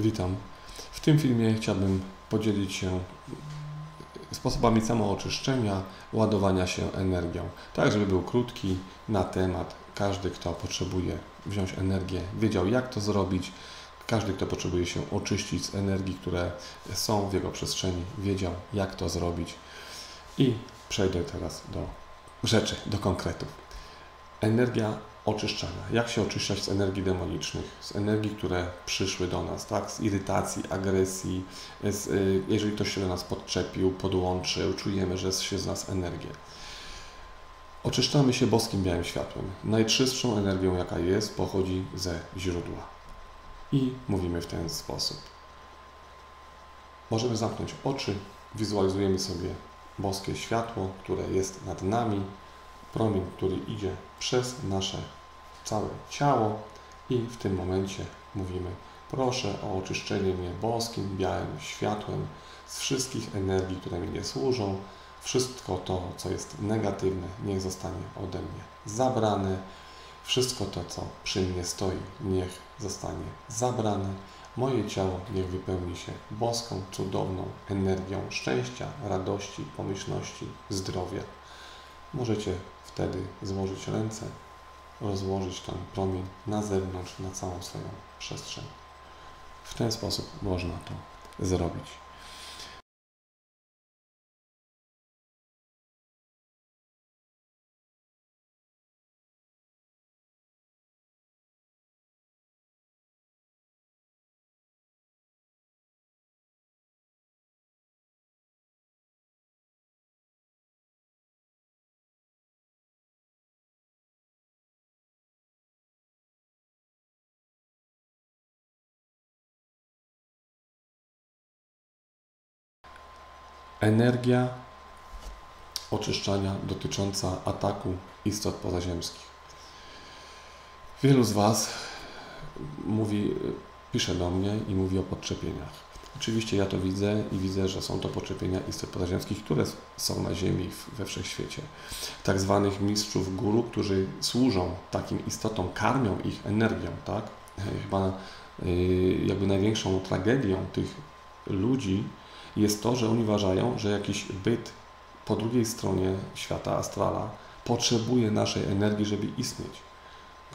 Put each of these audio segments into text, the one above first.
Witam. W tym filmie chciałbym podzielić się sposobami samooczyszczenia, ładowania się energią. Tak, żeby był krótki na temat. Każdy, kto potrzebuje wziąć energię, wiedział jak to zrobić. Każdy, kto potrzebuje się oczyścić z energii, które są w jego przestrzeni, wiedział jak to zrobić. I przejdę teraz do rzeczy, do konkretów. Energia oczyszczania. Jak się oczyszczać z energii demonicznych, z energii, które przyszły do nas, tak? z irytacji, agresji, z, y, jeżeli ktoś się do nas podczepił, podłączył, czujemy, że się z nas energia. Oczyszczamy się boskim białym światłem. Najczystszą energią, jaka jest, pochodzi ze źródła. I mówimy w ten sposób. Możemy zamknąć oczy, wizualizujemy sobie boskie światło, które jest nad nami, promień, który idzie przez nasze całe ciało i w tym momencie mówimy proszę o oczyszczenie mnie boskim, białym światłem z wszystkich energii, które mi nie służą. Wszystko to, co jest negatywne, niech zostanie ode mnie zabrane. Wszystko to, co przy mnie stoi, niech zostanie zabrane. Moje ciało niech wypełni się boską, cudowną energią szczęścia, radości, pomyślności, zdrowia. Możecie wtedy złożyć ręce, rozłożyć ten promień na zewnątrz, na całą swoją przestrzeń. W ten sposób można to zrobić. Energia oczyszczania dotycząca ataku istot pozaziemskich. Wielu z Was mówi, pisze do mnie i mówi o podczepieniach. Oczywiście ja to widzę i widzę, że są to podczepienia istot pozaziemskich, które są na Ziemi we wszechświecie. Tak zwanych mistrzów guru, którzy służą takim istotom, karmią ich energią, tak? Chyba y, jakby największą tragedią tych ludzi jest to, że oni uważają, że jakiś byt po drugiej stronie świata astrala potrzebuje naszej energii, żeby istnieć.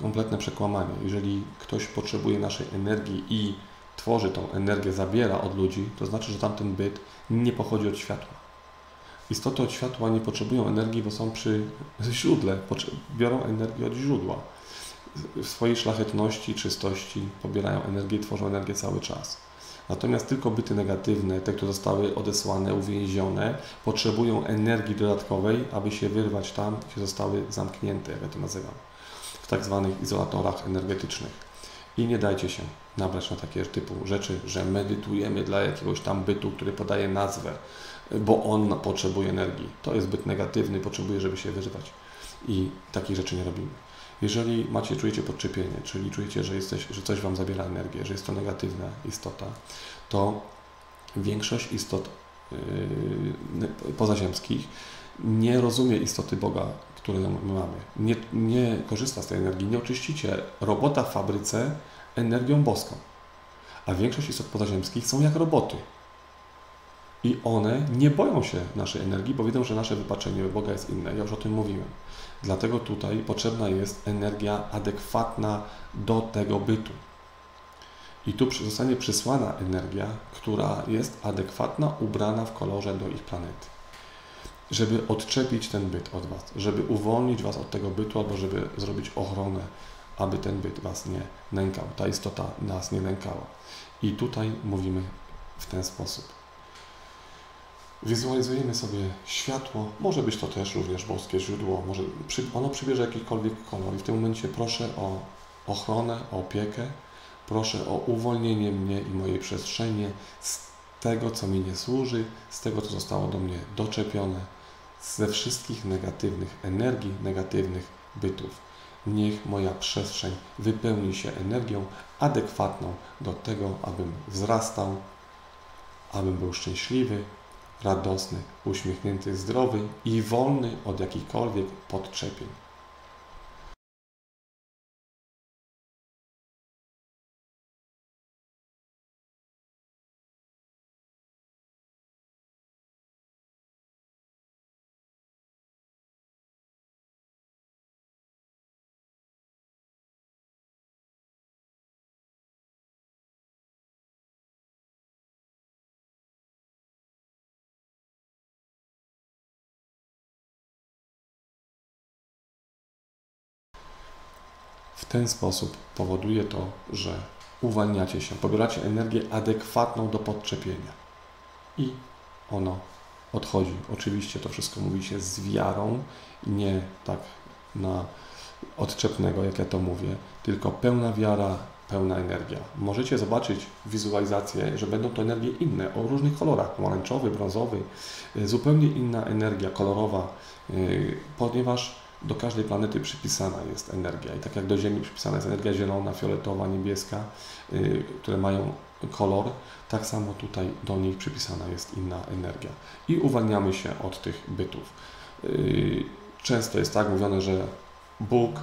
Kompletne przekłamanie. Jeżeli ktoś potrzebuje naszej energii i tworzy tą energię, zabiera od ludzi, to znaczy, że tamten byt nie pochodzi od światła. Istoty od światła nie potrzebują energii, bo są przy źródle, biorą energię od źródła. W swojej szlachetności, czystości pobierają energię i tworzą energię cały czas. Natomiast tylko byty negatywne, te, które zostały odesłane, uwięzione, potrzebują energii dodatkowej, aby się wyrwać tam, gdzie zostały zamknięte, jak ja to nazywam, w tak zwanych izolatorach energetycznych. I nie dajcie się nabrać na takie typu rzeczy, że medytujemy dla jakiegoś tam bytu, który podaje nazwę, bo on potrzebuje energii. To jest byt negatywny, potrzebuje, żeby się wyrwać. I takich rzeczy nie robimy. Jeżeli macie, czujecie podczepienie, czyli czujecie, że, jesteś, że coś Wam zabiera energię, że jest to negatywna istota, to większość istot yy, pozaziemskich nie rozumie istoty Boga, które my mamy. Nie, nie korzysta z tej energii. Nie oczyścicie robota w fabryce energią boską. A większość istot pozaziemskich są jak roboty. I one nie boją się naszej energii, bo wiedzą, że nasze wypaczenie Boga jest inne. Ja już o tym mówiłem. Dlatego tutaj potrzebna jest energia adekwatna do tego bytu. I tu zostanie przysłana energia, która jest adekwatna, ubrana w kolorze do ich planety. Żeby odczepić ten byt od Was, żeby uwolnić Was od tego bytu, albo żeby zrobić ochronę, aby ten byt Was nie nękał, ta istota nas nie nękała. I tutaj mówimy w ten sposób. Wizualizujemy sobie światło, może być to też również boskie źródło, może ono przybierze jakikolwiek kolor. I w tym momencie proszę o ochronę, o opiekę, proszę o uwolnienie mnie i mojej przestrzeni z tego, co mi nie służy, z tego, co zostało do mnie doczepione, ze wszystkich negatywnych energii, negatywnych bytów. Niech moja przestrzeń wypełni się energią adekwatną do tego, abym wzrastał, abym był szczęśliwy, radosny, uśmiechnięty, zdrowy i wolny od jakichkolwiek podczepień. W ten sposób powoduje to, że uwalniacie się, pobieracie energię adekwatną do podczepienia i ono odchodzi. Oczywiście to wszystko mówi się z wiarą, nie tak na odczepnego, jak ja to mówię, tylko pełna wiara, pełna energia. Możecie zobaczyć wizualizację, że będą to energie inne, o różnych kolorach, pomarańczowy, brązowy, zupełnie inna energia kolorowa, yy, ponieważ do każdej planety przypisana jest energia. I tak jak do Ziemi przypisana jest energia zielona, fioletowa, niebieska, yy, które mają kolor, tak samo tutaj do nich przypisana jest inna energia. I uwalniamy się od tych bytów. Yy, często jest tak mówione, że Bóg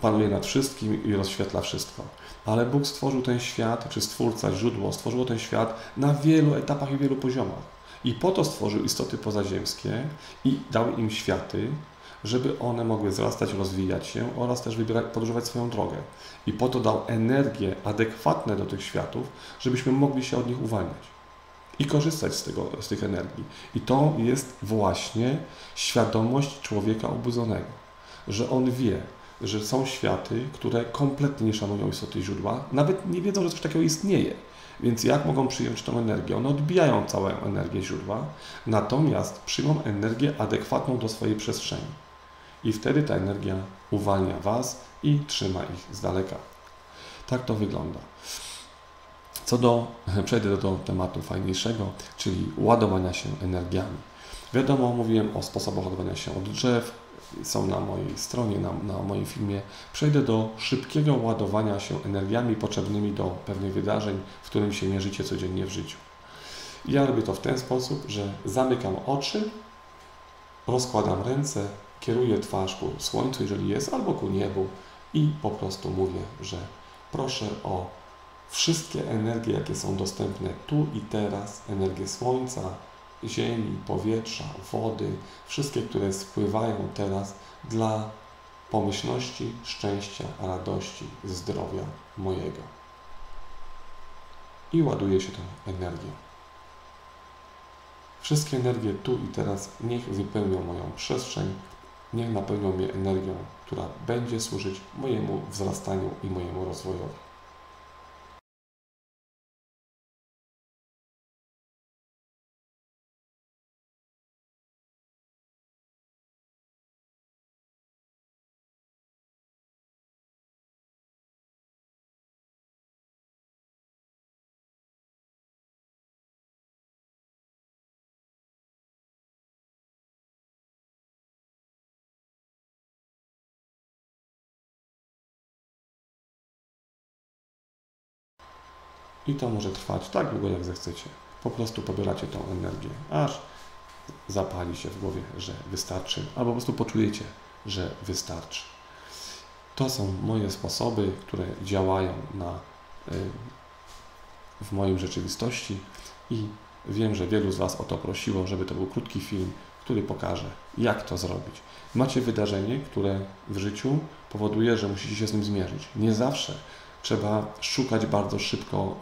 panuje nad wszystkim i rozświetla wszystko. Ale Bóg stworzył ten świat, czy Stwórca, źródło, stworzyło ten świat na wielu etapach i wielu poziomach. I po to stworzył istoty pozaziemskie i dał im światy, żeby one mogły wzrastać, rozwijać się oraz też wybierać, podróżować swoją drogę. I po to dał energię adekwatne do tych światów, żebyśmy mogli się od nich uwalniać i korzystać z, tego, z tych energii. I to jest właśnie świadomość człowieka obudzonego, że on wie, że są światy, które kompletnie nie szanują istoty źródła, nawet nie wiedzą, że coś takiego istnieje. Więc jak mogą przyjąć tą energię? One odbijają całą energię źródła, natomiast przyjmą energię adekwatną do swojej przestrzeni i wtedy ta energia uwalnia Was i trzyma ich z daleka. Tak to wygląda. Co do, przejdę do, tematu fajniejszego, czyli ładowania się energiami. Wiadomo, mówiłem o sposobach ładowania się od drzew, są na mojej stronie, na, na moim filmie. Przejdę do szybkiego ładowania się energiami potrzebnymi do pewnych wydarzeń, w którym się mierzycie codziennie w życiu. Ja robię to w ten sposób, że zamykam oczy, rozkładam ręce kieruję twarz ku słońcu, jeżeli jest, albo ku niebu i po prostu mówię, że proszę o wszystkie energie, jakie są dostępne tu i teraz, energię słońca, ziemi, powietrza, wody, wszystkie, które spływają teraz dla pomyślności, szczęścia, radości, zdrowia mojego. I ładuje się tą energią. Wszystkie energie tu i teraz niech wypełnią moją przestrzeń, niech napełnią mnie energią, która będzie służyć mojemu wzrastaniu i mojemu rozwojowi. I to może trwać tak długo, jak zechcecie. Po prostu pobieracie tą energię, aż zapali się w głowie, że wystarczy, albo po prostu poczujecie, że wystarczy. To są moje sposoby, które działają na, y, w mojej rzeczywistości i Wiem, że wielu z Was o to prosiło, żeby to był krótki film, który pokaże, jak to zrobić. Macie wydarzenie, które w życiu powoduje, że musicie się z nim zmierzyć. Nie zawsze trzeba szukać bardzo szybko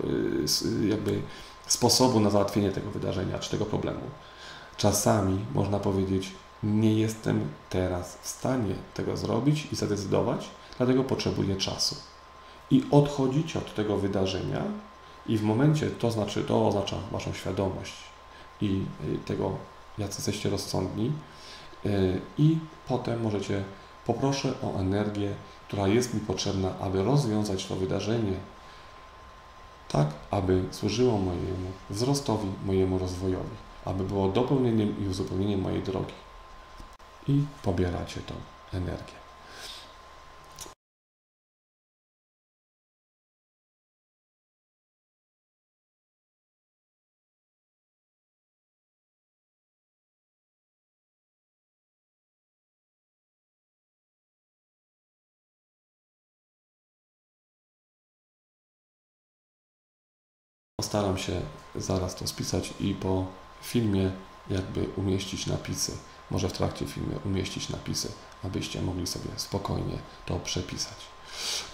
y, jakby sposobu na załatwienie tego wydarzenia czy tego problemu. Czasami można powiedzieć, nie jestem teraz w stanie tego zrobić i zadecydować, dlatego potrzebuję czasu. I odchodzić od tego wydarzenia i w momencie to znaczy, to oznacza Waszą świadomość i y, tego, jacy jesteście rozsądni y, i potem możecie, poproszę o energię, która jest mi potrzebna, aby rozwiązać to wydarzenie tak, aby służyło mojemu wzrostowi, mojemu rozwojowi, aby było dopełnieniem i uzupełnieniem mojej drogi. I pobieracie tą energię. Postaram się zaraz to spisać i po filmie jakby umieścić napisy. Może w trakcie filmu umieścić napisy, abyście mogli sobie spokojnie to przepisać.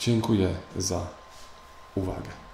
Dziękuję za uwagę.